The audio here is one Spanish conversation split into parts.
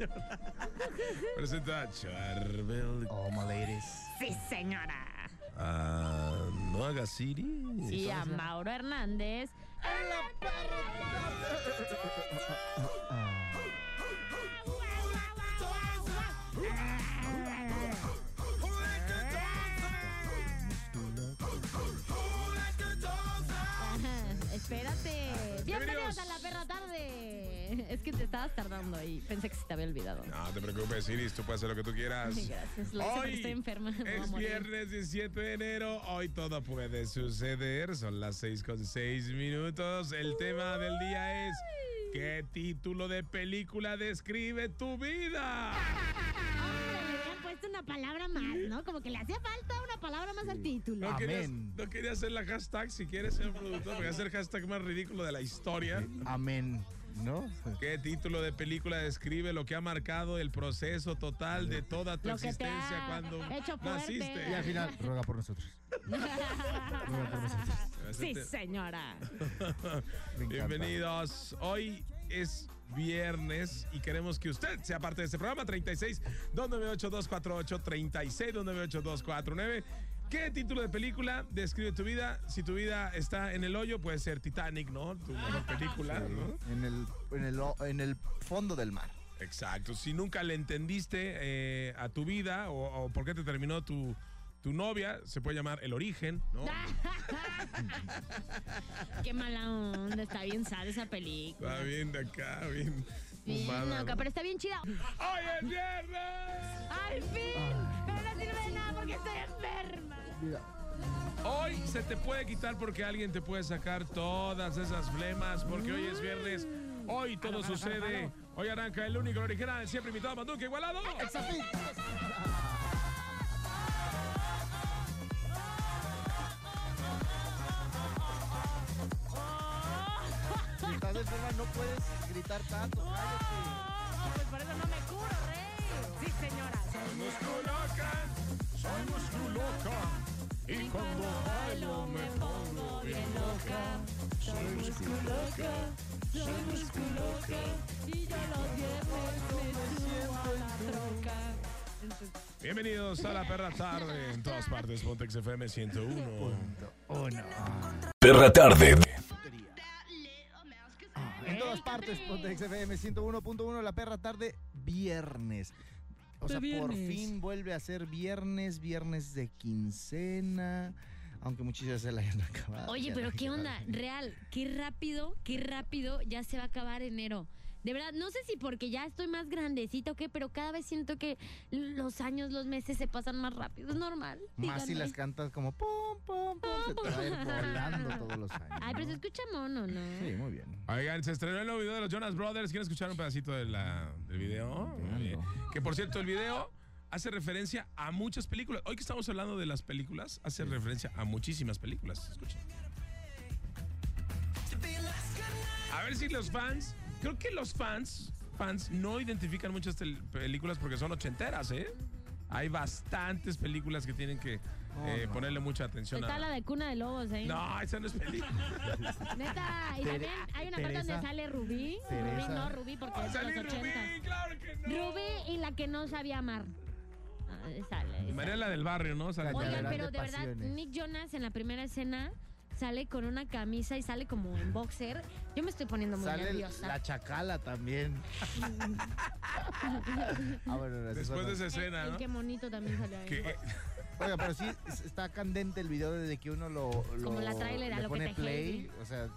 Presenta a Charbel. Oh, my ladies. Sí, señora. A Noah Gassiri. Y a Mauro Hernández. Ajá, Espérate. Bienvenidos a la perra tarde. Es que te estabas tardando ahí. Pensé que se te había olvidado. No te preocupes, Iris, tú puedes hacer lo que tú quieras. Gracias. Lo porque Hoy estoy enferma. es viernes 17 de enero. Hoy todo puede suceder. Son las 6 con 6 minutos. El tema del día es: ¿Qué título de película describe tu vida? Ay, le habían puesto una palabra más, ¿no? Como que le hacía falta una palabra más al título. No quería, Amén. no quería hacer la hashtag. Si quieres, señor productor, voy a hacer el hashtag más ridículo de la historia. Amén. ¿No? ¿Qué título de película describe lo que ha marcado el proceso total de toda tu Lo que te existencia ha cuando hecho naciste? Y al final, ruega por nosotros. Ruega por nosotros. Sí, señora. Bienvenidos. Hoy es viernes y queremos que usted sea parte de este programa 36 298 36 298 ¿Qué título de película describe tu vida? Si tu vida está en el hoyo, puede ser Titanic, ¿no? Tu mejor película, ¿no? En el, en, el, o- en el fondo del mar. Exacto. Si nunca le entendiste eh, a tu vida o, o por qué te terminó tu, tu novia, se puede llamar El Origen, ¿no? Qué mala onda. Está bien sad esa película. Está bien de acá, bien Bien fumada, loca, ¿no? pero está bien chida. ¡Hoy es viernes! ¡Al fin! Hoy se te puede quitar porque alguien te puede sacar todas esas flemas, porque hoy es viernes. Hoy todo sucede. Hoy arranca el único el original, siempre invitado Manduque Igualado. Si estás enferma, no puedes gritar tanto. Cállate. Oh, pues por eso no me curo, rey. Sí, señora. Musculoca, soy musculoca. Y cuando bailo me pongo bien loca. Soy musculoca, soy musculoca. Y yo los viernes me subo a la troca. Bienvenidos a la perra tarde en todas partes. Pontex FM 101. Oh, no. Perra Tarde. En todas partes, ponte XFM 101.1, la perra tarde, viernes. O sea, por fin vuelve a ser viernes, viernes de quincena. Aunque muchos ya se la hayan acabado. Oye, pero qué onda, real, qué rápido, qué rápido ya se va a acabar enero. De verdad, no sé si porque ya estoy más grandecita o qué, pero cada vez siento que los años, los meses se pasan más rápido. Es normal. Más si las cantas como pum, pum, pum, se te va a ir volando todos los años. Ay, pero se ¿no? escucha mono, ¿no? Sí, muy bien. Oigan, se estrenó el nuevo video de los Jonas Brothers. ¿Quieren escuchar un pedacito de la- del video? Muy bien. Que por cierto, el video hace referencia a muchas películas. Hoy que estamos hablando de las películas, hace referencia a muchísimas películas. Escuchen. A ver si los fans, creo que los fans, fans no identifican muchas tel- películas porque son ochenteras, ¿eh? Hay bastantes películas que tienen que eh, no. ponerle mucha atención Está la a. de Cuna de Lobos ahí. No, esa no es película. Neta, y también hay una parte donde sale Rubí. Rubí Teresa. no, Rubí porque es de Salí los 80. Rubí, claro que no. Rubí y la que no sabía amar. Ah, sale. Mariela del barrio, ¿no? Sale Oigan, pero de de verdad. Nick Jonas en la primera escena sale con una camisa y sale como en boxer. Yo me estoy poniendo muy Sale nerviosa. la chacala también. ah, bueno, Después de esa escena, El ¿no? qué monito también salió ahí. Eh, Oiga, pero sí es- está candente el video desde que uno lo, lo Como la tráiler a le lo que pone te play, heavy. o sea,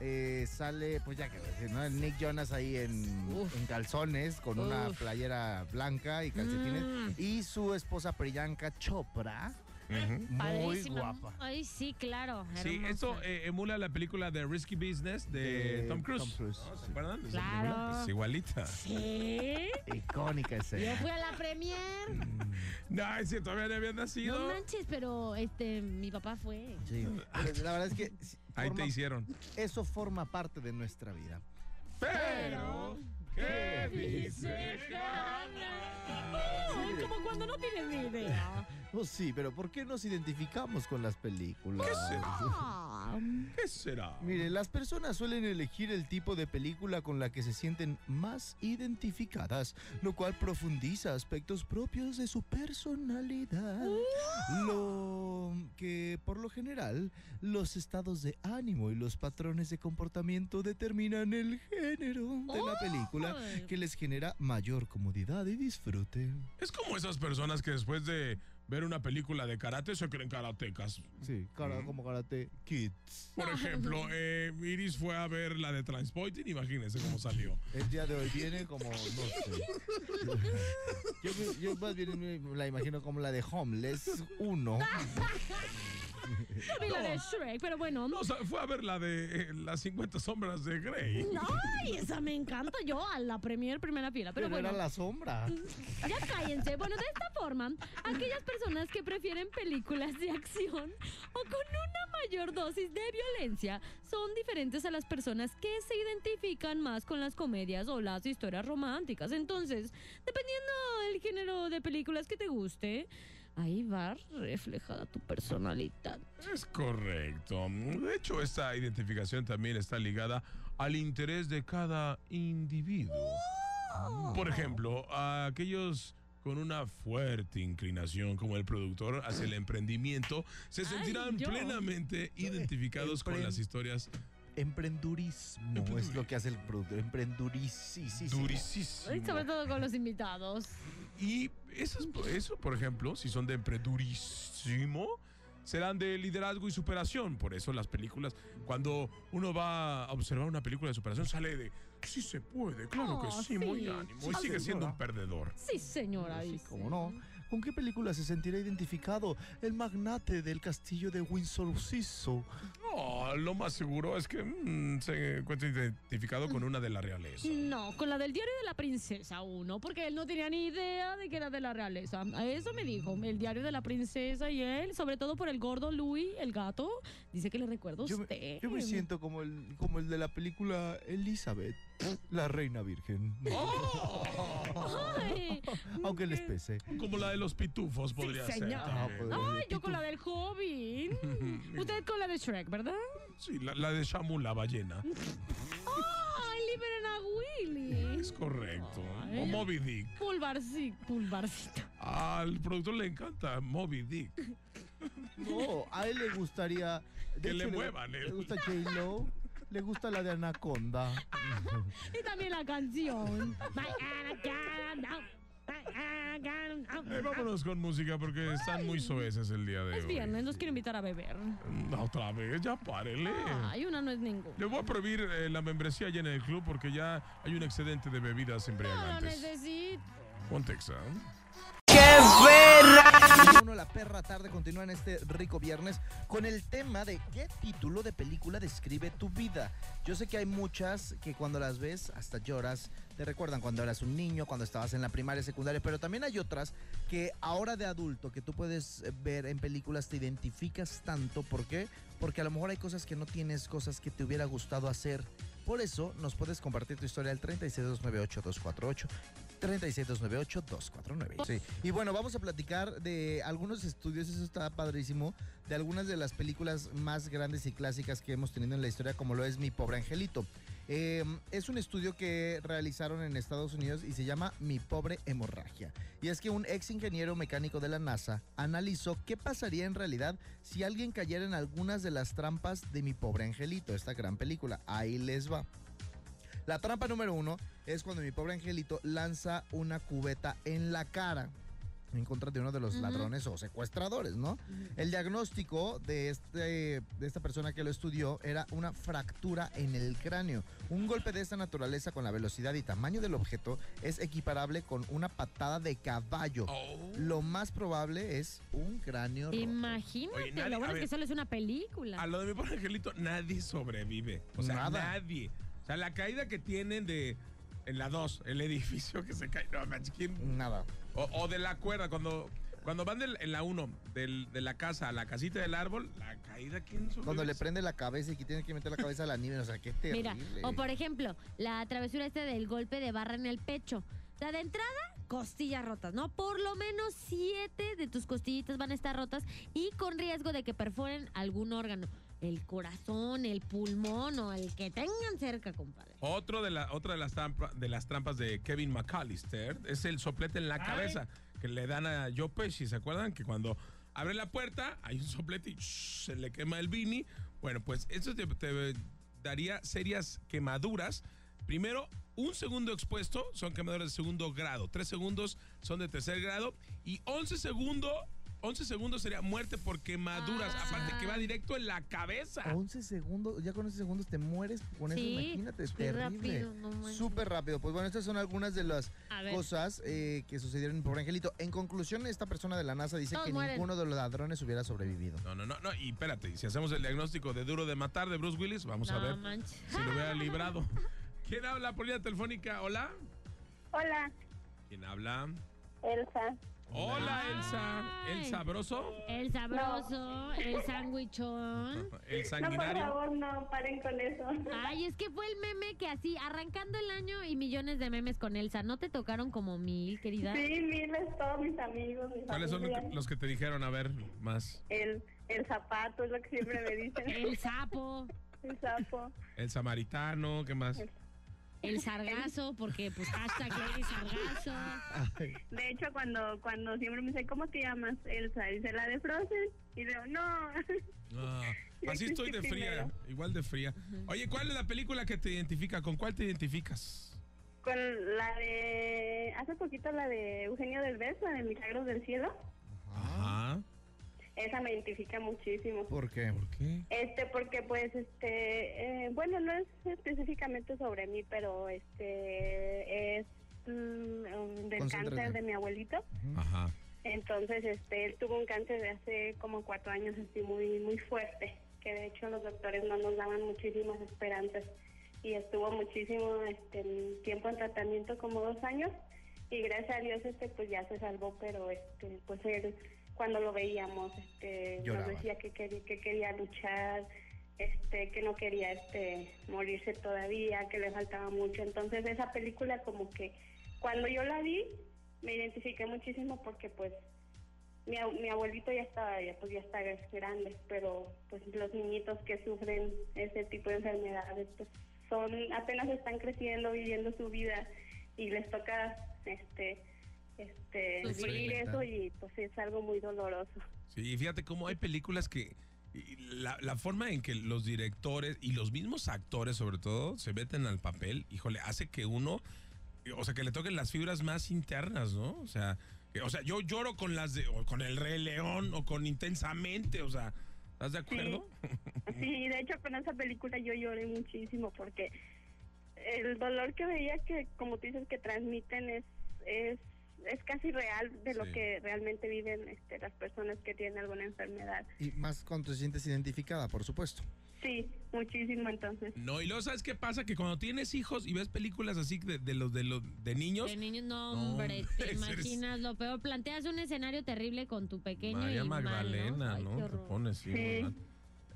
eh, sale, pues ya que ¿no? El Nick Jonas ahí en, Uf. en calzones con una playera blanca y calcetines Mm. y su esposa Priyanka Chopra Muy Padrísima. guapa. Ay, sí, claro. Sí, hermosa. esto eh, emula la película de Risky Business de De Tom Cruise. Tom Cruise, ¿No? ¿Se sí. acuerdan de esa Claro. Es igualita. Sí. Icónica Yo escena. fui a la premier. No, es que todavía no había nacido. No manches, pero este, mi papá fue. Sí. Pero la verdad es que sí, Ahí forma- te hicieron. eso forma parte de nuestra vida. Pero, ¿qué dice Ay, como cuando no tienes ni idea. Oh, sí, pero ¿por qué nos identificamos con las películas? ¿Qué será? ¿Qué será? Mire, las personas suelen elegir el tipo de película con la que se sienten más identificadas, lo cual profundiza aspectos propios de su personalidad. Lo que, por lo general, los estados de ánimo y los patrones de comportamiento determinan el género de la película que les genera mayor comodidad y disfrute. Es como esas personas que después de ver una película de karate se creen karatecas. Sí, cara, como Karate Kids. Por ejemplo, eh, Iris fue a ver la de Transporting, imagínense cómo salió. El día de hoy viene como, no sé. Yo, yo más bien me la imagino como la de Homeless 1. Vi la de Shrek, pero bueno. No, o sea, fue a ver la de eh, las 50 sombras de Grey. Ay, esa me encanta yo a la premier primera fila. Pero, Pero bueno, era la sombra. ya cállense. Bueno, de esta forma, aquellas personas que prefieren películas de acción o con una mayor dosis de violencia son diferentes a las personas que se identifican más con las comedias o las historias románticas. Entonces, dependiendo del género de películas que te guste, ahí va reflejada tu personalidad. Es correcto. De hecho, esta identificación también está ligada al interés de cada individuo. Por ejemplo, a aquellos con una fuerte inclinación como el productor hacia el emprendimiento se Ay, sentirán yo. plenamente identificados con Empren- las historias Emprendurismo es lo que hace el productor. Y sobre todo con los invitados. Y eso, es- eso, por ejemplo, si son de emprendurísimo, serán de liderazgo y superación. Por eso las películas, cuando uno va a observar una película de superación, sale de, sí se puede, claro que Oh, sí, muy sí. ánimo. Y sigue siendo un perdedor. Sí, señora. Sí, cómo no. ¿Con qué película se sentirá identificado el magnate del castillo de Windsor Ciso? No, lo más seguro es que mm, se encuentra identificado con una de la realeza. No, con la del diario de la princesa uno, porque él no tenía ni idea de que era de la realeza. Eso me dijo, el diario de la princesa y él, sobre todo por el gordo Louis, el gato, dice que le recuerda a Yo me, usted. yo me siento como el, como el de la película Elizabeth, la reina virgen. Ay, Aunque les pese. Como la de los pitufos podría ser. Ah, Ay, yo con la del Hobbit. Usted con la de Shrek, ¿verdad? Sí, la, la de Shamu la ballena. Ay, liberen a Willy. Es correcto. Ay. O Moby Dick. Pulvarcito, pulvarcito. Al productor le encanta Moby Dick. No, a él le gustaría. de Que le muevan, Le, eh. le gusta J-Lo. Le gusta la de Anaconda. Y también la canción. My Anaconda. Eh, vámonos con música porque están muy soeces el día de Es hoy. viernes, los quiero invitar a beber. No, otra vez, ya párele. Ay, una no es ninguna. Le voy a prohibir eh, la membresía allá en el club porque ya hay un excedente de bebidas No lo embriagantes. necesito. La perra tarde continúa en este rico viernes con el tema de qué título de película describe tu vida. Yo sé que hay muchas que cuando las ves hasta lloras, te recuerdan cuando eras un niño, cuando estabas en la primaria, secundaria, pero también hay otras que ahora de adulto que tú puedes eh, ver en películas te identificas tanto. ¿Por qué? Porque a lo mejor hay cosas que no tienes, cosas que te hubiera gustado hacer. Por eso nos puedes compartir tu historia al 36298-248. 36298-249. Sí. Y bueno, vamos a platicar de algunos estudios, eso está padrísimo, de algunas de las películas más grandes y clásicas que hemos tenido en la historia, como lo es Mi Pobre Angelito. Eh, es un estudio que realizaron en Estados Unidos y se llama Mi Pobre Hemorragia. Y es que un ex ingeniero mecánico de la NASA analizó qué pasaría en realidad si alguien cayera en algunas de las trampas de Mi Pobre Angelito, esta gran película. Ahí les va. La trampa número uno es cuando mi pobre angelito lanza una cubeta en la cara. En contra de uno de los ladrones o secuestradores, ¿no? El diagnóstico de, este, de esta persona que lo estudió era una fractura en el cráneo. Un golpe de esta naturaleza con la velocidad y tamaño del objeto es equiparable con una patada de caballo. Oh. Lo más probable es un cráneo roto. Imagínate, Oye, nadie- lo a bueno es ver. que solo es una película. A lo de mi pobre angelito, nadie sobrevive. O sea, Nada. nadie. O sea, la caída que tienen de. En la 2, el edificio que se cae. No, ¿quién? Nada. O, o de la cuerda, cuando, cuando van del- en la 1, de la casa a la casita del árbol, la caída, ¿quién? Cuando le prende la cabeza y que tiene que meter la cabeza a la nieve, o sea, qué terrible. Mira, o por ejemplo, la travesura este del golpe de barra en el pecho. O sea, de entrada, costillas rotas, ¿no? Por lo menos siete de tus costillitas van a estar rotas y con riesgo de que perforen algún órgano. El corazón, el pulmón o el que tengan cerca, compadre. Otro de la, otra de las, trampa- de las trampas de Kevin McAllister es el soplete en la cabeza que le dan a Joe Pesci. ¿Se acuerdan? Que cuando abre la puerta hay un soplete y shh, se le quema el Vini. Bueno, pues eso te, te daría serias quemaduras. Primero, un segundo expuesto son quemaduras de segundo grado. Tres segundos son de tercer grado. Y 11 segundos, 11 segundos sería muerte por quemaduras. Ah. Aparte que va directo en la cabeza. 11 segundos, ya con 11 segundos te mueres con eso, imagínate, es terrible. rápido, no. Súper rápido. Pues bueno, estas son algunas de las cosas eh, que sucedieron en Pobre Angelito. En conclusión, esta persona de la NASA dice Todos que mueren. ninguno de los ladrones hubiera sobrevivido. No, no, no, no. Y espérate, si hacemos el diagnóstico de duro de matar de Bruce Willis, vamos a ver manches. si lo hubiera librado. ¿Quién habla por línea telefónica? Hola. Hola, ¿Quién habla? Elsa. Hola, Elsa. ¿El sabroso? El sabroso, el sándwichón. ¿El No, por sanguinario? favor, no paren con eso. Ay, es que fue el meme que así, arrancando el año y millones de memes con Elsa. ¿No te tocaron como mil, querida? Sí, miles, todos mis amigos, mi ¿Cuáles son los familia. que, los que te dijeron? A ver, más. El, el zapato es lo que siempre me dicen. El sapo, el sapo. El samaritano, ¿qué más? el sargazo, porque pues hashtag Lady Sargazo. De hecho, cuando cuando siempre me dicen, ¿cómo te llamas? Elsa. Dice, la de Frozen. Y digo, no. Ah, Yo así estoy de fría, primero. igual de fría. Oye, ¿cuál es la película que te identifica? ¿Con cuál te identificas? Con la de... Hace poquito la de Eugenio del Beso, la de Milagros del Cielo. Ajá. Esa me identifica muchísimo. ¿Por qué? ¿Por qué? Este, porque pues, este, eh, bueno, no es específicamente sobre mí, pero este, es mm, del cáncer de mi abuelito. Ajá. Entonces, este, él tuvo un cáncer de hace como cuatro años, así muy, muy fuerte, que de hecho los doctores no nos daban muchísimas esperanzas y estuvo muchísimo este, tiempo en tratamiento, como dos años, y gracias a Dios, este, pues ya se salvó, pero este, pues él, cuando lo veíamos, este, Lloraba. nos decía que quería, que quería luchar, este, que no quería, este, morirse todavía, que le faltaba mucho, entonces esa película como que cuando yo la vi, me identifiqué muchísimo porque pues mi, ab- mi abuelito ya está ya pues ya está grande pero pues los niñitos que sufren ese tipo de enfermedades pues son apenas están creciendo viviendo su vida y les toca este este Sufrir. vivir eso y pues es algo muy doloroso Sí, fíjate cómo hay películas que y la, la forma en que los directores y los mismos actores sobre todo se meten al papel, híjole, hace que uno, o sea, que le toquen las fibras más internas, ¿no? O sea, que- o sea, yo lloro con las de, o con el Rey León o con Intensamente, o sea, ¿estás de acuerdo? Sí, de hecho con esa película yo lloré muchísimo porque el dolor que veía que, como tú dices, que transmiten es es, es casi real de lo Sí. que realmente viven este, las personas que tienen alguna enfermedad. Y más cuando te sientes identificada, por supuesto. Sí, muchísimo entonces. No, y luego, ¿sabes qué pasa? Que cuando tienes hijos y ves películas así de, de los de los de niños, De niños, no, No, hombre, hombre, te eres- imaginas lo peor. Planteas un escenario terrible con tu pequeño María y mal, Magdalena, Ay, ¿no? qué Te pones, sí, Sí.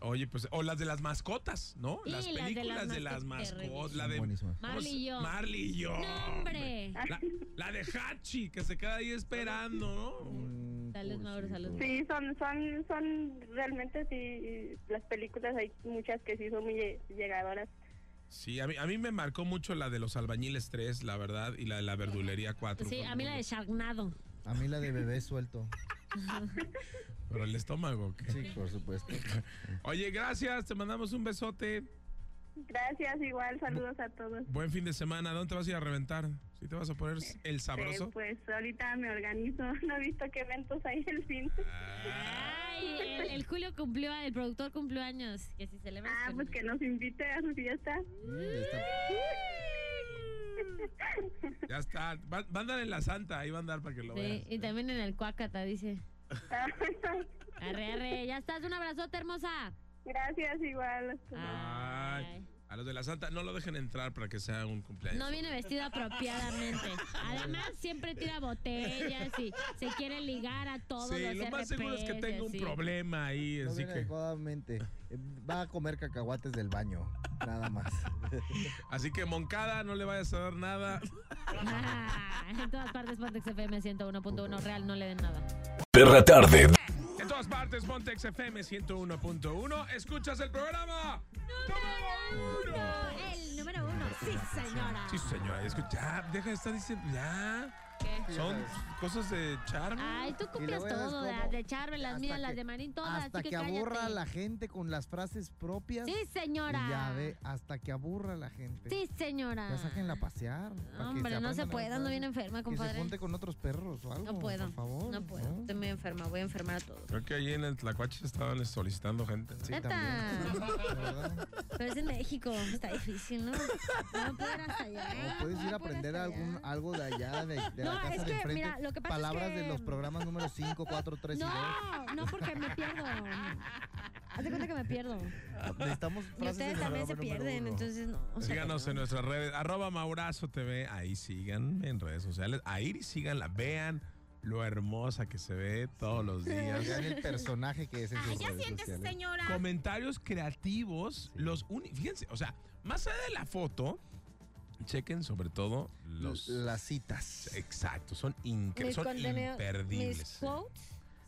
Oye, pues, o las de las mascotas, ¿no? Sí, las las de las películas de las mascotas, mascotas, la de. Marley y yo. Marley y yo. No, hombre. La, la de Hachi, que se queda ahí esperando, ¿no? Mm, Dale, Mauro, salud. Sí, son, son, son realmente sí, las películas hay muchas que sí son muy lle- llegadoras. Sí, a mí, a mí me marcó mucho la de los albañiles 3, la verdad, y la de la verdulería 4. Sí, a mí la de Sharknado. A mí la de bebé suelto. Pero el estómago, ¿qué? Sí, por supuesto. Oye, gracias, te mandamos un besote. Gracias, igual, saludos a todos. Buen fin de semana. ¿Dónde te vas a ir a reventar? ¿Sí te vas a poner el sabroso? Eh, pues ahorita me organizo. No he visto qué eventos hay el fin. Ay, el, el Julio cumplió, el productor cumplió años. Que si celebra. Ah, con- pues que nos invite a su fiesta. Mm, está- Ya está. Va, va a andar en la Santa. Ahí va a andar para que lo Sí, veas. y también en el Cuácata, dice. Arre, arre, ya estás, un abrazote, hermosa. Gracias, igual. Ay, Ay. A los de la Santa no lo dejen entrar para que sea un cumpleaños. No viene vestido apropiadamente. Además, siempre tira botellas y se quiere ligar a todos Sí, los lo más seguro es que tenga un problema ahí. No así viene que, adecuadamente. Va a comer cacahuates del baño, nada más. así que Moncada, no le vayas a dar nada. Ah, en todas partes, Pontex FM 101.1 Real, no le den nada. Perra tarde. Partes, Montex FM 101.1. ¿Escuchas el programa? ¡Número uno! El número uno, sí, señora. Sí, señora, escucha. Ya, deja de estar diciendo. Ya. ¿Qué? Son cosas de charme. Ay, tú copias todo, de, como- de Charme, las mías, que- las de Marín, todas. Hasta así que aburra a la gente con las frases propias. Sí, señora. Y ya ve, hasta que aburra a la gente. Sí, señora. Ya sáquenla a pasear. que Hombre, no se puede, ando bien enferma, Que se compadre. junte con otros perros o algo. No puedo, Por favor. no puedo. Estoy muy enferma, voy a enfermar a todos. Creo que allí en el Tlacuache estaban solicitando gente. Sí, Neta. Pero es en México, está difícil, ¿no? No puedo ir hasta allá. Puedes ir a no aprender algún, algo de allá, de, de No, la casa es de que, enfrente. mira, lo que pasa es Palabras de que- los programas número 5, 4, 3 y 2. No, no, porque me pierdo. Haz de cuenta que me pierdo. Necesitamos Y ustedes también se pierden, entonces no. o sea, Síganos no. en nuestras redes, arroba Maurazo TV, ahí sigan en redes sociales, ahí síganla, vean lo hermosa que se ve todos los días. Vean el personaje que es en sus redes sociales. señora. Comentarios creativos, los uni- fíjense, o sea, más allá de la foto, chequen sobre todo los Las citas. exacto, son incre- Mis son mis imperdibles. quotes.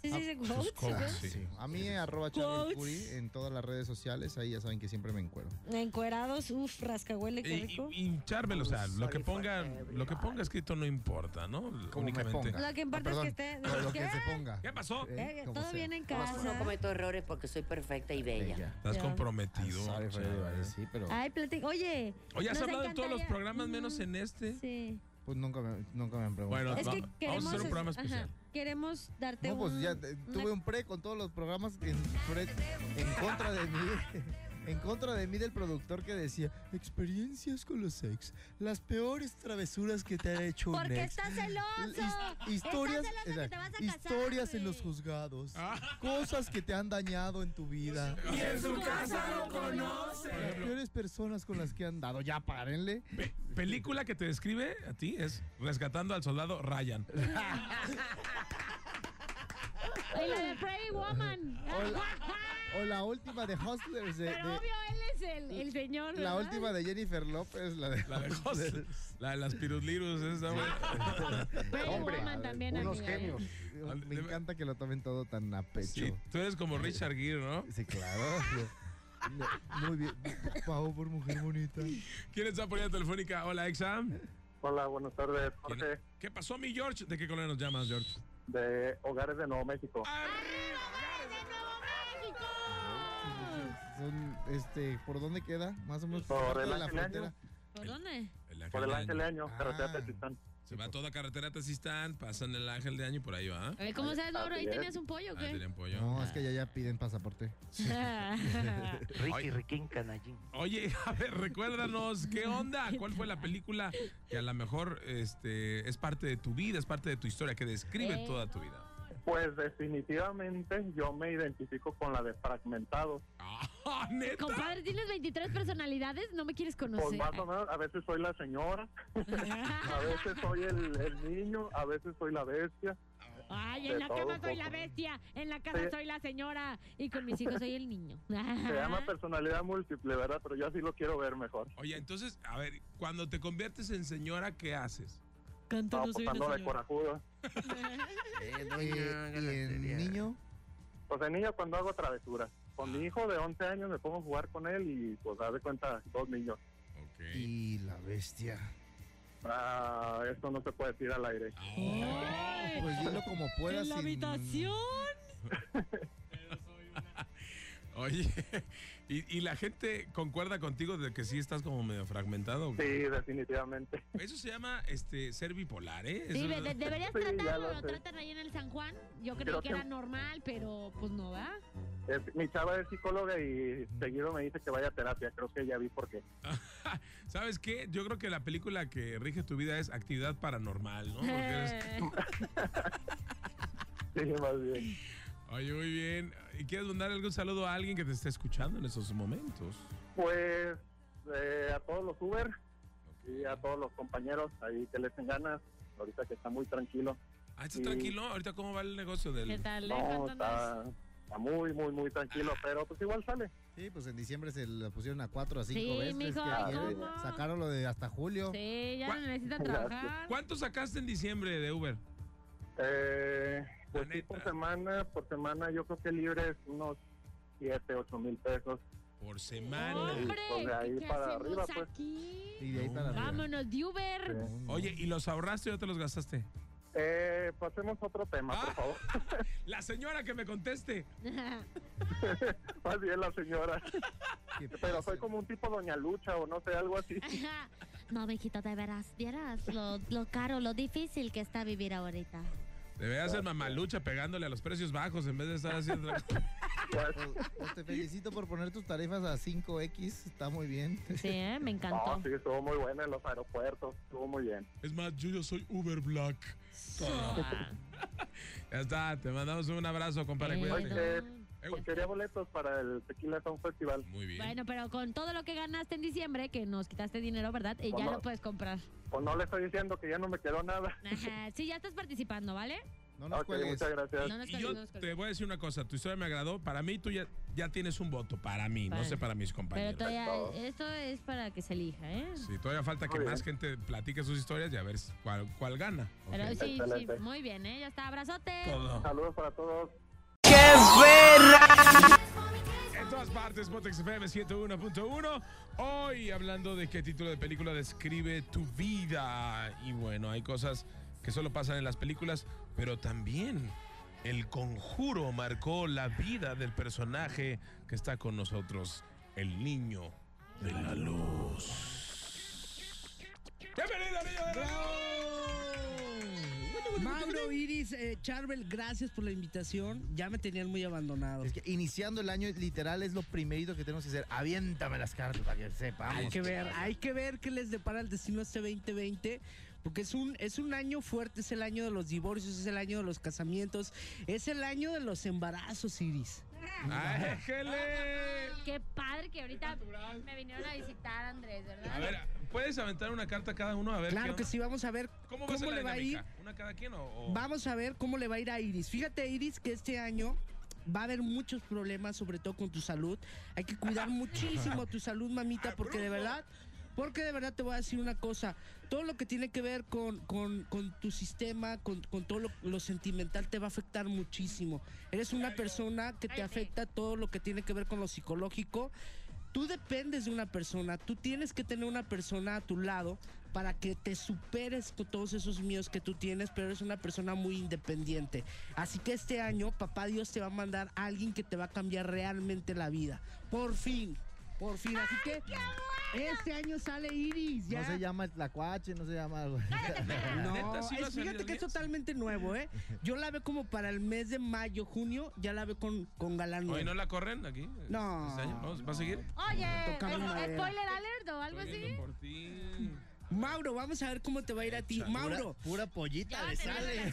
¿Sí se Ah, dice sus quotes? quotes, ¿sí? sí. Sí. A mí, arroba Charlie en todas las redes sociales. Ahí ya saben que siempre me encuero. Encuerados, uff, rascahuele, qué Y, rico. y, y Charmel, o sea, lo que ponga, lo que ponga escrito no importa, ¿no? Como Únicamente. Lo que importa Ah, es que esté- Lo que ¿Qué? se ponga. ¿Qué pasó? Eh, Eh, todo sea. bien en No, no casa. cometo errores porque soy perfecta y bella. Ella. Estás comprometido. Sorry sí, pero Ay, platic. Oye. Oye, ¿has hablado en todos los programas menos en este? Sí. pues nunca me, nunca me han preguntado. Bueno, Es va- que vamos a hacer un programa ajá, especial. Queremos darte no, pues un. ya eh, tuve un pre con todos los programas en, pre- en contra de mí. En contra de mí del productor que decía experiencias con los ex, las peores travesuras que te ha hecho un Porque ex. estás celoso. His- historias, Estás celoso que exacto, te vas a casar, historias en los juzgados, Ah. cosas que te han dañado en tu vida. Y en su casa lo conoce. Las peores personas con las que han dado. Ya párenle. Pe- película que te describe a ti es Rescatando al Soldado Ryan. Y la de Pretty Woman. O la, o la última de Hustlers. De, Pero de- obvio, él es el, el señor. la ¿verdad? última de Jennifer López, la de, La de Hustle, la de las pirulirus, esa, güey. Pretty Hombre, Woman también, unos amiga, ¿eh? genios. Me encanta que lo tomen todo tan a pecho. Sí, tú eres como Richard Gere, ¿no? Sí, claro. No, Muy bien. Pau por mujer bonita. ¿Quién está por telefónica? Hola, Exam. Hola, buenas tardes, Jorge, ¿Qué pasó, mi George? ¿De qué colonia nos llamas, George? De Hogares de Nuevo México. Son, este, ¿por dónde queda? Más o menos Por cerca el de la frontera. ¿Por dónde? El Por el de Ángel de Año. Ah. carretera Tepistán. Se va toda carretera a Tezistán, pasan el Ángel de Año y por ahí va. A ver, ¿cómo sabes, Mauro? ¿Ahí tenías un pollo o Ah, qué? tenían pollo. No, es que ya ya piden pasaporte. Ricky, Riquín, Canallín. Oye, a ver, recuérdanos, ¿qué onda? ¿Cuál fue la película que a lo mejor este, es parte de tu vida, es parte de tu historia, que describe Eh. toda tu vida? Pues definitivamente yo me identifico con la de Fragmentados. Ah, neta. Compadre, ¿tienes 23 personalidades? ¿No me quieres Pues conocer? más o menos, a veces soy la señora, a veces soy el, el niño, a veces soy la bestia. Ay, en la cama soy la bestia, en la casa Sí. soy la señora y con mis hijos soy el niño. Se llama personalidad múltiple, ¿verdad? Pero yo así lo quiero ver mejor. Oye, entonces, a ver, cuando te conviertes en señora, ¿qué haces? Canto, No, pues de corajuda. Eh, Oye, ¿y el niño? Pues de niño cuando hago travesuras. Con mi hijo de 11 años me pongo a jugar con él y pues haz de cuenta dos niños. Y la bestia. Ah, esto no se puede decir al aire. Pues dilo como puedas. en la sin- habitación. Oye, ¿y, y la gente concuerda contigo de que sí estás como medio fragmentado? Sí, definitivamente. Eso se llama este ser bipolar, ¿eh? Sí, Eso- de- de- deberías Sí, tratarlo, lo lo tratan ahí en el San Juan. Yo creí Creo que que- era normal, pero pues no va. Mi chava es psicóloga y seguido me dice que vaya a terapia. Creo que ya vi por qué. ¿Sabes qué? Yo creo que la película que rige tu vida es Actividad Paranormal, ¿no? Porque eres- Eh, Sí, más bien. Oye, muy bien. ¿Y quieres mandar algún saludo a alguien que te esté escuchando en esos momentos? Pues eh, a todos los Uber y a todos los compañeros ahí que les den ganas. Ahorita que está muy tranquilo. Ah, ¿estás Sí. tranquilo? ¿Ahorita cómo va el negocio del...? ¿Qué tal? eh? No, está, está muy, muy, muy tranquilo. Pero pues igual sale. Sí, pues en diciembre se lo pusieron a cuatro a cinco Sí, veces. mijo, sacaron lo de hasta julio. Sí, ya ¿Cuál- no necesitan trabajar. ¿Cuánto sacaste en diciembre de Uber? Eh, pues sí, por semana, por semana yo creo que libre es unos 7, 8 mil pesos. Por semana. Hombre, pues de ahí ¿qué para hacemos arriba, pues. aquí? Y de ahí para arriba. Vámonos de Uber. Oye, ¿y los ahorraste o te los gastaste? Eh, pasemos a otro tema, Ah. por favor. La señora que me conteste. Más bien la señora. ¿Qué Pero soy como un tipo Doña Lucha o no sé, algo así. no, mijito, de veras, vieras lo, lo caro, lo difícil que está vivir ahorita. Debería ser mamalucha pegándole a los precios bajos en vez de estar haciendo... cosa. Pues, pues te felicito por poner tus tarifas a 5X, está muy bien. Sí, ¿eh? me No, encantó. sí, estuvo muy buena en los aeropuertos, estuvo muy bien. Es más, yo ya soy Uber Black. Ya está, te mandamos un abrazo, compadre. Cuídate. Eh, Pues quería boletos para el Tequila Sound Festival. Muy bien. Bueno, pero con todo lo que ganaste en diciembre, que nos quitaste dinero, ¿verdad? Y ya Bueno. lo puedes comprar. Pues no le estoy diciendo que ya no me quedó nada. Ajá, Sí, ya estás participando, ¿vale? No nos Ok, cuelgues. muchas gracias. No nos Y yo te voy a decir una cosa, tu historia me agradó. Para mí, tú ya, ya tienes un voto. Para mí, no sé para mis Pero compañeros. todavía, esto es para que se elija, ¿eh? Sí, todavía falta que más gente platique sus historias y a ver cuál, cuál gana. Pero sí, sí, muy bien, ¿eh? Ya está, abrazote. Todo. Saludos para todos. En todas partes, Botex FM 101.1. Hoy hablando de qué título de película describe tu vida. Y bueno, hay cosas que solo pasan en las películas, pero también el conjuro marcó la vida del personaje que está con nosotros, el niño de la luz. ¡Bienvenido, niño de la luz! Mauro, Iris, eh, Charbel, gracias por la invitación. Ya me tenían muy abandonado. Es que iniciando el año literal es lo primerito que tenemos que hacer. Aviéntame las cartas para que sepamos. Hay que ver, hay que ver qué les depara el destino este 2020. Porque es un, es un año fuerte, es el año de los divorcios, es el año de los casamientos, es el año de los embarazos, Iris. ¡Ay, Éjele! Qué padre que ahorita me vinieron a visitar, Andrés, ¿verdad? A ver, ¿puedes aventar una carta cada uno? A ver. Claro qué que sí, vamos a ver ¿Cómo cómo, a le va a ir. ¿Una cada quien o...? o- Vamos a ver cómo le va a ir a Iris. Fíjate, Iris, que este año va a haber muchos problemas, sobre todo con tu salud. Hay que cuidar muchísimo tu salud, mamita, porque de verdad, porque de verdad te voy a decir una cosa. Todo lo que tiene que ver con, con- con tu sistema, con, con todo lo, lo sentimental, te va a afectar muchísimo. Eres una persona que te afecta todo lo que tiene que ver con lo psicológico. Tú dependes de una persona, tú tienes que tener una persona a tu lado para que te superes con todos esos miedos que tú tienes, pero eres una persona muy independiente. Así que este año, papá Dios te va a mandar a alguien que te va a cambiar realmente la vida. Por fin, por fin. Así que este año sale Iris, ¿ya? No se llama el tlacuache, no se llama algo. No, ¿Neta sí va a es- salir fíjate que es totalmente nuevo, ¿eh? Yo la veo como para el mes de mayo, junio, ya la veo con, con galán Oye. ¿no la corren aquí? No. ¿Este año? ¿Vamos- ¿Va a seguir? Oye, Tocamos ¿es- madera. ¿spoiler alert o algo Estoy así? viendo por ti. Mauro, vamos a ver cómo te va a ir a ti. Echa. Mauro. Pura, pura pollita le sale.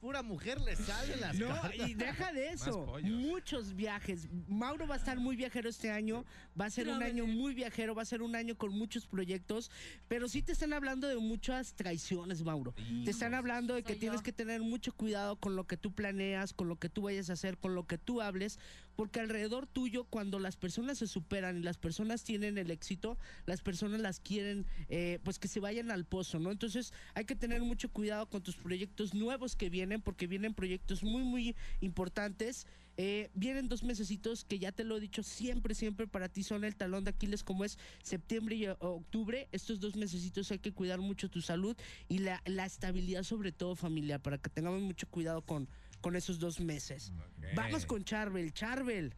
Pura, mujer le sale las No, cartas. y deja de eso. Muchos viajes. Mauro va a estar muy viajero este año. Va a ser un año muy viajero. Va a ser un año con muchos proyectos. Pero sí te están hablando de muchas traiciones, Mauro. Te están hablando de que tienes yo. que tener mucho cuidado con lo que tú planeas, con lo que tú vayas a hacer, con lo que tú hables. Porque alrededor tuyo, cuando las personas se superan y las personas tienen el éxito, las personas las quieren, eh, pues que se vayan al pozo, ¿no? Entonces hay que tener mucho cuidado con tus proyectos nuevos que vienen, porque vienen proyectos muy, muy importantes. Eh, vienen dos mesecitos que ya te lo he dicho siempre, siempre para ti son el talón de Aquiles como es septiembre y octubre. Estos dos mesecitos hay que cuidar mucho tu salud y la, la estabilidad sobre todo familiar para que tengamos mucho cuidado con, con esos dos meses. Vamos con Charbel, Charbel.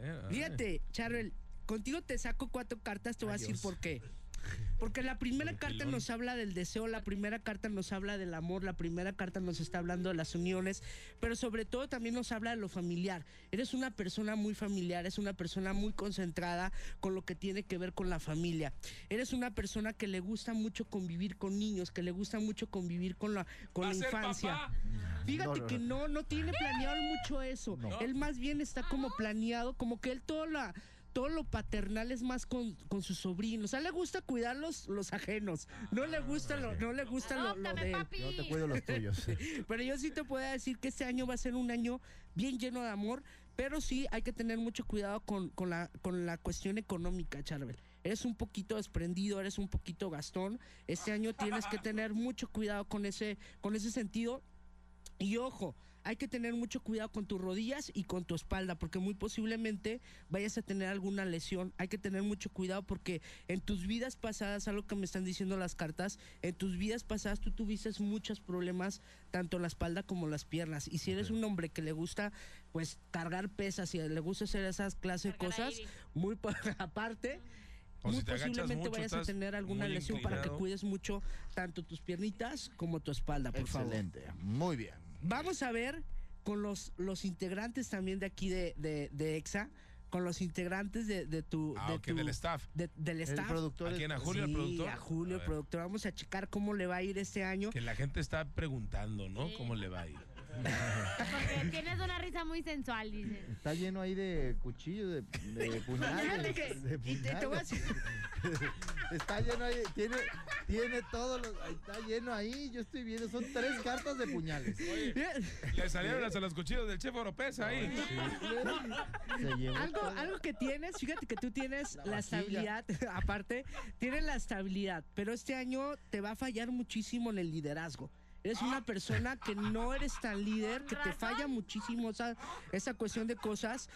ver, a ver. Fíjate, Charbel, contigo te saco cuatro cartas, te voy a decir por qué. Porque la primera carta nos habla del deseo, la primera carta nos habla del amor, la primera carta nos está hablando de las uniones, pero sobre todo también nos habla de lo familiar. Eres una persona muy familiar, es una persona muy concentrada con lo que tiene que ver con la familia. Eres una persona que le gusta mucho convivir con niños, que le gusta mucho convivir con la, con ¿Va a la infancia. papá? Fíjate No, no, que no, no tiene planeado mucho eso. No. Él más bien está como planeado, como que él todo la todo lo paternal es más con, con sus sobrinos. A él le gusta cuidar los, los ajenos. No le gusta lo, no le gusta lo, de él. papi. Yo te cuido los tuyos. Pero yo sí te puedo decir que este año va a ser un año bien lleno de amor, pero sí hay que tener mucho cuidado con, con la, con la cuestión económica, Charbel. Eres un poquito desprendido, eres un poquito gastón. Este año tienes que tener mucho cuidado con ese, con ese sentido. Y ojo, hay que tener mucho cuidado con tus rodillas y con tu espalda, porque muy posiblemente vayas a tener alguna lesión. Hay que tener mucho cuidado porque en tus vidas pasadas, algo que me están diciendo las cartas, en tus vidas pasadas tú tuviste muchos problemas, tanto en la espalda como en las piernas. Y si eres un hombre que le gusta, pues, cargar pesas y le gusta hacer esas clases de cosas, aire. muy por aparte. O muy si posiblemente mucho, vayas a tener alguna lesión para que cuides mucho tanto tus piernitas como tu espalda, por favor. Excelente. Muy bien. Vamos a ver con los, los integrantes también de aquí de, de, de EXA, con los integrantes de, de tu... Ah, de tu- del staff. de- del El staff. productor ¿A quién? ¿A Julio, el productor? a Julio, A el productor. Vamos a checar cómo le va a ir este año. Que la gente está preguntando, ¿no? Sí. ¿Cómo le va a ir? Porque tienes una risa muy sensual, dice. Está lleno ahí de cuchillos, de, de puñales. Fíjate que- de y te- te voy a puñales. decir- Está lleno ahí, tiene, tiene todos los, está lleno ahí, yo estoy viendo, son tres cartas de puñales. Le salieron hasta los cuchillos del chef Oropesa ahí. Se llevó Algo, todo. algo que tienes, fíjate que tú tienes La estabilidad, aparte, tienes la estabilidad, pero este año te va a fallar muchísimo en el liderazgo. Eres una persona que no eres tan líder, que te falla muchísimo esa, esa cuestión de cosas.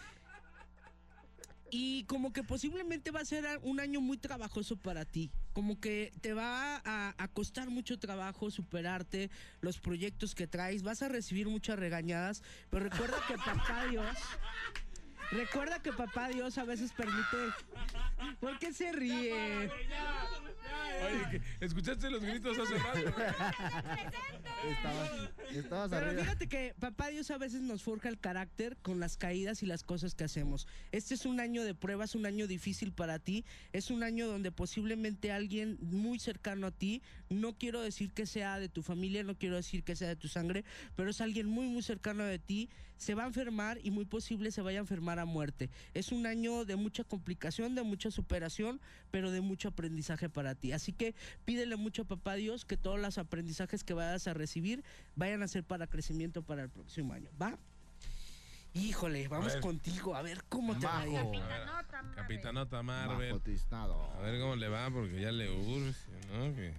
Y como que posiblemente va a ser un año muy trabajoso para ti. Como que te va a, a costar mucho trabajo superarte los proyectos que traes. Vas a recibir muchas regañadas. Pero recuerda que papá Dios. Recuerda que papá Dios a veces permite. ¿Por qué se ríe? Oye, ¿escuchaste los gritos hace rato? Estabas, estabas Pero arriba. fíjate que papá Dios a veces nos forja el carácter con las caídas y las cosas que hacemos. Este es un año de pruebas, un año difícil para ti. Es un año donde posiblemente alguien muy cercano a ti, no quiero decir que sea de tu familia, no quiero decir que sea de tu sangre, pero es alguien muy, muy cercano de ti, se va a enfermar y muy posible se vaya a enfermar a muerte. Es un año de mucha complicación, de mucha superación, pero de mucho aprendizaje para ti. Así que pídele mucho a papá Dios que todos los aprendizajes que vayas a recibir vayan a ser para crecimiento para el próximo año. ¿Va? Híjole, vamos contigo, a ver cómo te va. Capitanota, Marvel. Capitanota Marvel. A ver cómo le va, porque ya le urge, ¿no? Que-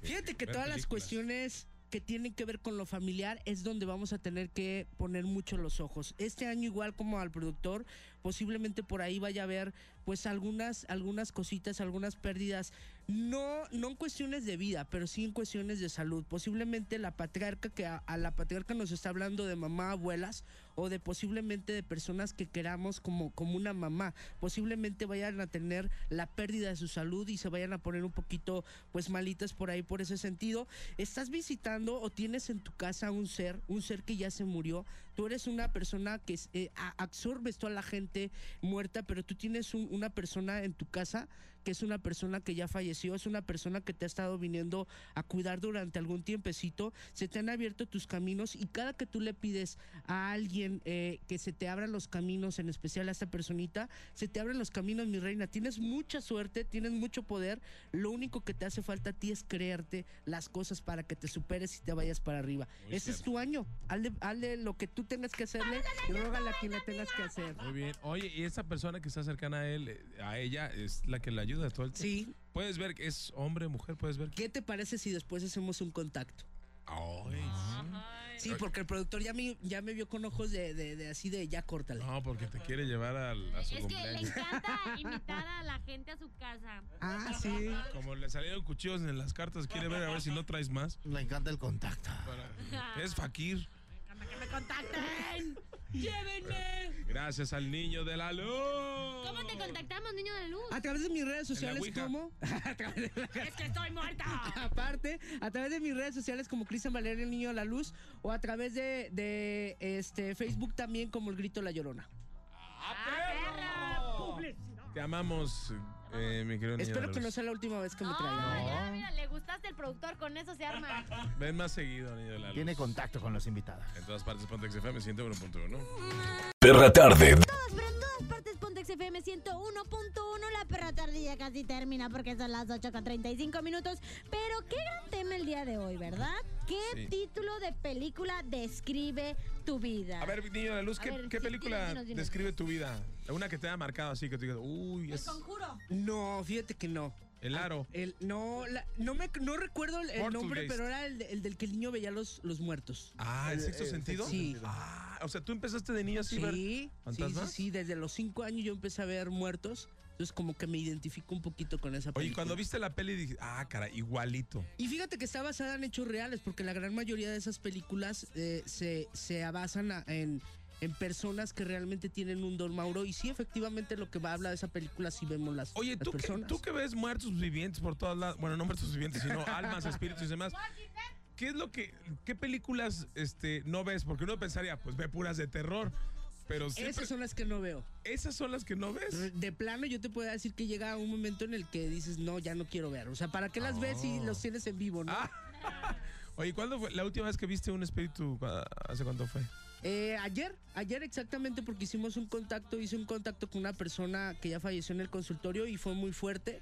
que- Fíjate que todas las cuestiones que tienen que ver con lo familiar es donde vamos a tener que poner mucho los ojos. Este año igual como al productor, posiblemente por ahí vaya a haber pues algunas algunas cositas, algunas pérdidas, no no en cuestiones de vida, pero sí en cuestiones de salud. Posiblemente la patriarca que a, a la patriarca nos está hablando de mamá, abuelas o de posiblemente de personas que queramos como como una mamá, posiblemente vayan a tener la pérdida de su salud y se vayan a poner un poquito pues malitas por ahí por ese sentido. Estás visitando o tienes en tu casa un ser, un ser que ya se murió. Tú eres una persona que eh, absorbes toda la gente muerta, pero tú tienes un- una persona en tu casa que es una persona que ya falleció, es una persona que te ha estado viniendo a cuidar durante algún tiempecito, se te han abierto tus caminos y cada que tú le pides a alguien eh, que se te abran los caminos, en especial a esta personita, se te abren los caminos, mi reina. Tienes mucha suerte, tienes mucho poder. Lo único que te hace falta a ti es creerte las cosas para que te superes y te vayas para arriba. Muy Ese es tu año. Hazle, hazle lo que tú tengas que hacerle y rógale a quien le tengas que hacer. Muy bien. Oye, y esa persona que está cercana a él, eh, a ella, es la que le ayuda todo el tiempo. Sí. Puedes ver que es hombre, mujer, puedes ver. ¿Qué te parece si después hacemos un contacto? Ay, Sí, porque el productor ya me, ya me vio con ojos de, de- de así de ya córtale. No, porque te quiere llevar al- a, su Es que le cumpleaños. encanta invitar a la gente a su casa. Ah, sí. Como le salieron cuchillos en las cartas, quiere ver a ver si no traes más. Le encanta el contacto. Para- Es Fakir. Me contacten! ¡Llévenme! Gracias al niño de la luz. ¿Cómo te contactamos, niño de la luz? A través de mis redes sociales como... a través de la- Es que estoy muerta. Aparte, a través de mis redes sociales como Cristian Valeria el Niño de la Luz o a través de, de, este Facebook también como El Grito de la Llorona. Te amamos, eh, mi querido niño de Espero la que no luz. sea la última vez que me Oh, traigan. mira, mira, le gustaste el productor, con eso se arma. Ven más seguido, niño de la luz. Tiene contacto con los invitados. En todas partes, Pontex FM 101.1. Perra tarde. Todos, pero FM 101.1. La perra tardía casi termina porque son las 8 con 35 minutos. Pero qué gran tema el día de hoy, ¿verdad? ¿Qué Sí. título de película describe tu vida? A ver, niño de la luz, ¿qué, ver, qué sí, película dinos, dinos. describe tu vida? Una que te haya marcado así, que tú digas, uy, El es conjuro. No, fíjate que no. El aro. El, no, la- no, me, no recuerdo el, nombre, pero era el, de- el del que el niño veía los, los muertos. Ah, ¿el El- sexto el sentido? Sí. Ah, o sea, tú empezaste de niño así, Sí, ver sí, sí, fantasmas? sí, desde los cinco años yo empecé a ver muertos. Entonces como que me identifico un poquito con esa película. Oye, cuando viste la peli dije, ah, cara, igualito. Y fíjate que está basada en hechos reales, porque la gran mayoría de esas películas eh, se, se basan en, en personas que realmente tienen un don Mauro. Y sí, efectivamente, lo que va a hablar de esa película, sí vemos las, Oye, las ¿tú que, personas. tú que ves muertos vivientes por todas lados, bueno, no muertos vivientes, sino almas, espíritus y demás. ¿Qué es lo que, qué películas este, no ves? Porque uno pensaría, pues ve puras de terror. Pero siempre, Esas son las que no veo. esas son las que no ves. De plano, yo te puedo decir que llega un momento en el que dices, no, ya no quiero ver. O sea, ¿para qué las ves si los tienes en vivo, no? Ah. Oye, ¿cuándo fue la última vez que viste un espíritu? ¿Cu- ¿Hace cuánto fue? Eh, ayer, ayer exactamente porque hicimos un contacto, hice un contacto con una persona que ya falleció en el consultorio y fue muy fuerte.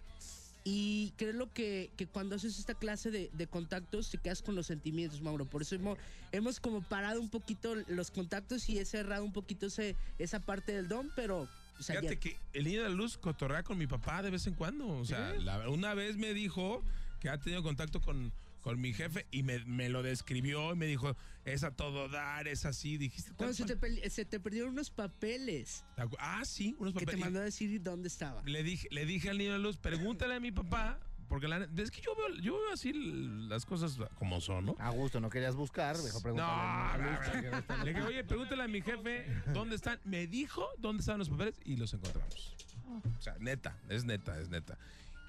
Y creo que, que cuando haces esta clase de, de contactos te quedas con los sentimientos, Mauro. Por eso hemos, hemos como parado un poquito los contactos y he cerrado un poquito ese, esa parte del don, pero pues, Fíjate ayer. que el niño de la luz cotorrea con mi papá de vez en cuando. O sea, la- una vez me dijo que ha tenido contacto con, con mi jefe y me, me lo describió y me dijo, es a todo dar, es así. Dijiste, Cuando se te, se perdieron unos papeles ¿Te acu- Ah, sí, unos que te papeles. mandó a decir dónde estaba. Le dije, le dije al niño de la luz, pregúntale a mi papá, porque la, es que yo veo, yo veo así las cosas como son, ¿no? A gusto, no querías buscar, mejor No, pregúntale no, Le dije, oye, pregúntale a mi jefe dónde están. Me dijo dónde estaban los papeles y los encontramos. O sea, neta, es neta, es neta.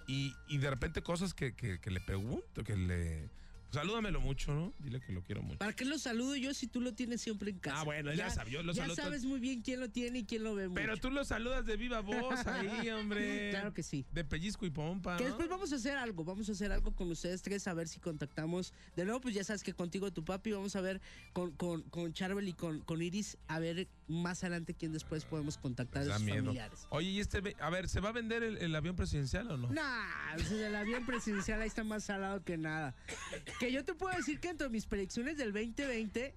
Y, y de repente cosas que, que- que le pregunto, que le... Salúdamelo mucho, ¿no? Dile que lo quiero mucho. ¿Para qué lo saludo yo si tú lo tienes siempre en casa? Ah, bueno, ya sabe, yo lo ya saludo sabes muy bien quién lo tiene y quién lo ve mucho. Pero tú lo saludas de viva voz ahí, hombre. Claro que sí. De pellizco y pompa. Que ¿no? después vamos a hacer algo, vamos a hacer algo con ustedes tres, a ver si contactamos. De nuevo, pues ya sabes que contigo tu papi, vamos a ver con, con, con Charbel y con, con Iris, a ver más adelante quién después podemos contactar da sus miedo. familiares. Oye, y este, a ver, ¿se va a vender el, el avión presidencial o no? Nah, pues el avión presidencial ahí está más salado que nada. Que yo te puedo decir que entre mis predicciones del 2020,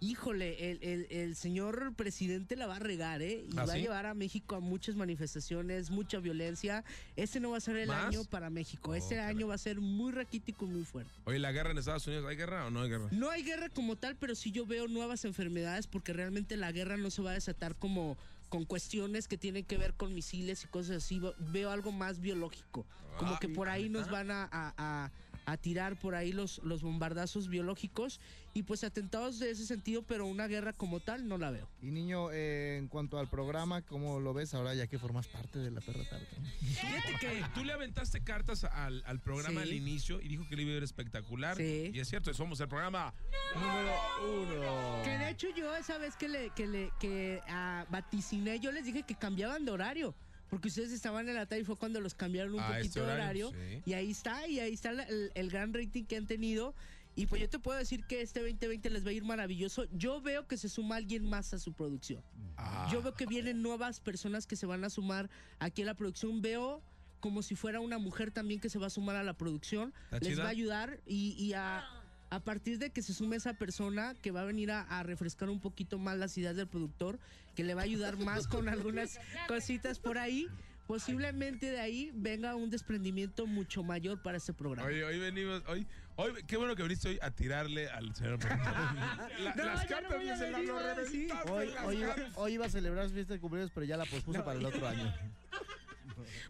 híjole, el, el- el señor presidente la va a regar, ¿eh? Y ¿Ah, va a llevar a México a muchas manifestaciones, mucha violencia. Este no va a ser el ¿Más? año para México. Este Oh, caray. año va a ser muy raquítico y muy fuerte. Oye, la guerra en Estados Unidos, ¿hay guerra o no hay guerra? No hay guerra como tal, pero sí yo veo nuevas enfermedades porque realmente la guerra no se va a desatar como con cuestiones que tienen que ver con misiles y cosas así. Ve- Veo algo más biológico. Como Ah, que por ahí nos van a, a- a- a tirar por ahí los, los bombardazos biológicos y pues atentados de ese sentido, pero una guerra como tal no la veo. Y niño, eh, en cuanto al programa, ¿cómo lo ves ahora ya que formas parte de la perra tarde? Fíjate que... Tú le aventaste cartas al, al programa Sí. al inicio y dijo que le iba a ir espectacular. Sí. Y es cierto, somos el programa número uno. Que de hecho yo esa vez que le que le que ah, vaticiné, yo les dije que cambiaban de horario. Porque ustedes estaban en la tarde y fue cuando los cambiaron un Ah, poquito este de horario, horario. sí. Y ahí está, y ahí está el, el gran rating que han tenido. Y pues yo te puedo decir que este 2020 les va a ir maravilloso. Yo veo que se suma alguien más a su producción. Ah. Yo veo que vienen nuevas personas que se van a sumar aquí a la producción. Veo como si fuera una mujer también que se va a sumar a la producción. ¿Está Les chida? va a ayudar y, y a, a partir de que se sume esa persona que va a venir a, a refrescar un poquito más las ideas del productor, que le va a ayudar más con algunas cositas por ahí. Posiblemente de ahí venga un desprendimiento mucho mayor para este programa. Hoy, hoy venimos, hoy, hoy, qué bueno que viniste hoy a tirarle al señor productor. La- No, las no cartas se las lo ahora sí. Hoy, hoy, iba, hoy iba a celebrar su fiesta de cumpleaños, pero ya la pospuso para el otro año.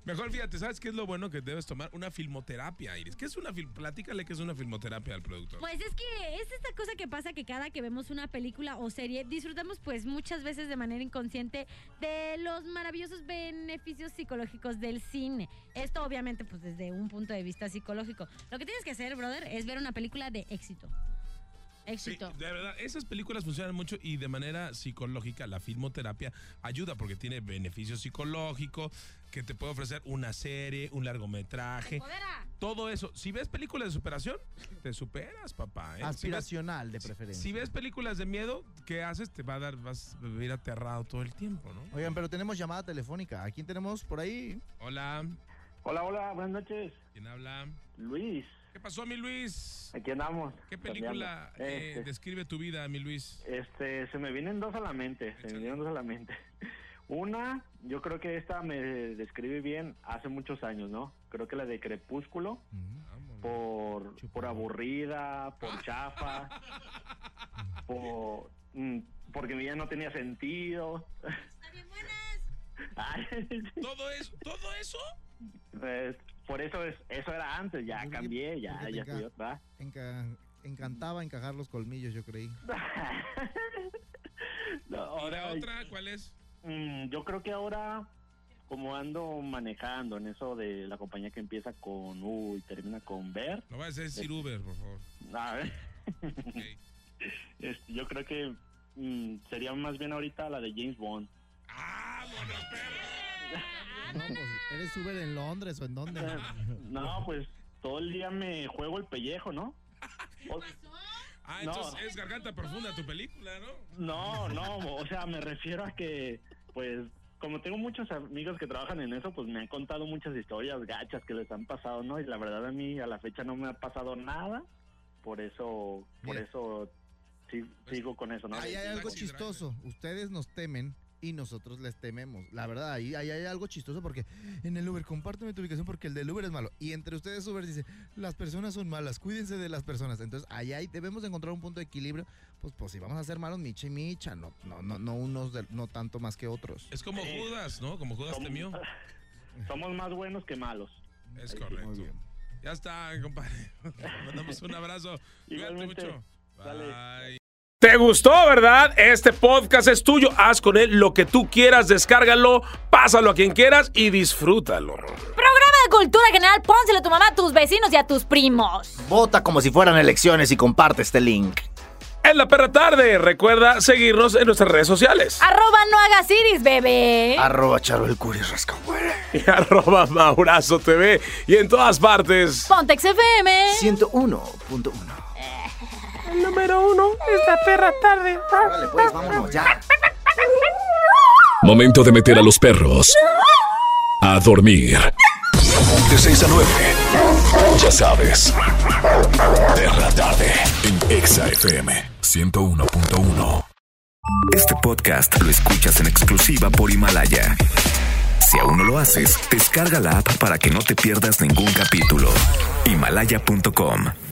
Mejor fíjate, ¿sabes qué es lo bueno que debes tomar? Una filmoterapia, Iris. ¿Qué es una film? Platícale qué es una filmoterapia al productor. Pues es que es esta cosa que pasa que cada que vemos una película o serie disfrutamos pues muchas veces de manera inconsciente de los maravillosos beneficios psicológicos del cine. Esto obviamente pues desde un punto de vista psicológico. Lo que tienes que hacer, brother, es ver una película de éxito. Sí, Éxito. de verdad, esas películas funcionan mucho y de manera psicológica la filmoterapia ayuda porque tiene beneficio psicológico que te puede ofrecer una serie, un largometraje, Empodera. todo eso. Si ves películas de superación, te superas, papá. ¿eh? Si ves- Aspiracional, de preferencia. Si ves películas de miedo, ¿qué haces? Te va a dar, vas a vivir aterrado todo el tiempo, ¿no? Oigan, pero tenemos llamada telefónica. ¿A quién tenemos por ahí? Hola, Hola, hola, buenas noches. ¿quién habla? Luis, ¿Qué pasó, mi Luis? aquí andamos. ¿Qué película eh, Este, describe tu vida, mi Luis? Este, se me vienen dos a la mente, se me vienen dos a la mente. Una, yo creo que esta me describe bien hace muchos años, ¿no? Creo que la de Crepúsculo, por, por aburrida, por chafa, por, mm, porque mi vida no tenía sentido. Ay, ¿Todo eso? ¿Todo eso? pues, por eso es, eso era antes, ya Yo creo que- cambié, ya, porque ya enca- estoy otra. Enca- encantaba encajar los colmillos, yo creí. No, ¿Y la ahora, otra cuál es? Mm, yo creo que ahora, como ando manejando en eso de la compañía que empieza con U y termina con Ver, No vas a decir Uber, por favor. a ver, Ok. este, yo creo que mm, sería más bien ahorita la de James Bond. ¡Ah, perro! No, pues, ¿eres Uber en Londres o en dónde? No, pues todo el día me juego el pellejo, ¿no? O- Ah, No. entonces es Garganta Profunda tu película, ¿no? no, no, o sea, me refiero a que, pues, como tengo muchos amigos que trabajan en eso, pues me han contado muchas historias gachas que les han pasado, ¿no? Y la verdad a mí a la fecha no me ha pasado nada, por eso, por eso sí, sigo con eso, ¿no? Ahí hay algo chistoso. Ustedes nos temen y nosotros les tememos. La verdad, ahí, ahí hay algo chistoso porque en el Uber, compárteme tu ubicación porque el del Uber es malo. Y entre ustedes Uber dice, las personas son malas, cuídense de las personas. Entonces, ahí hay, debemos de encontrar un punto de equilibrio. Pues, pues si vamos a ser malos, micha y micha, no, no, no, no unos, de- no tanto más que otros. Es como Sí. Judas, ¿no? Como Judas Somos- temió. Somos más buenos que malos. Es correcto. Muy bien. Ya está, compadre. Mandamos un abrazo. Cuídate Igualmente. mucho. Dale. ¿Te gustó, verdad? Este podcast es tuyo. Haz con él lo que tú quieras. Descárgalo, pásalo a quien quieras y disfrútalo. Programa de cultura general, pónselo a tu mamá, a tus vecinos y a tus primos. Vota como si fueran elecciones y comparte este link. En la perra tarde, recuerda seguirnos en nuestras redes sociales. Arroba no hagas iris, bebé. Arroba Charo el Curi Rascahuele. Y arroba Maurazo TV. Y en todas partes. Pontex FM. 101.1. El número uno es la perra tarde. Órale, pues, vámonos ya. Momento de meter a los perros a dormir. De 6 a 9. Ya sabes. Perra tarde en Exa FM 101.1. Este podcast lo escuchas en exclusiva por Himalaya. Si aún no lo haces, descarga la app para que no te pierdas ningún capítulo. Himalaya.com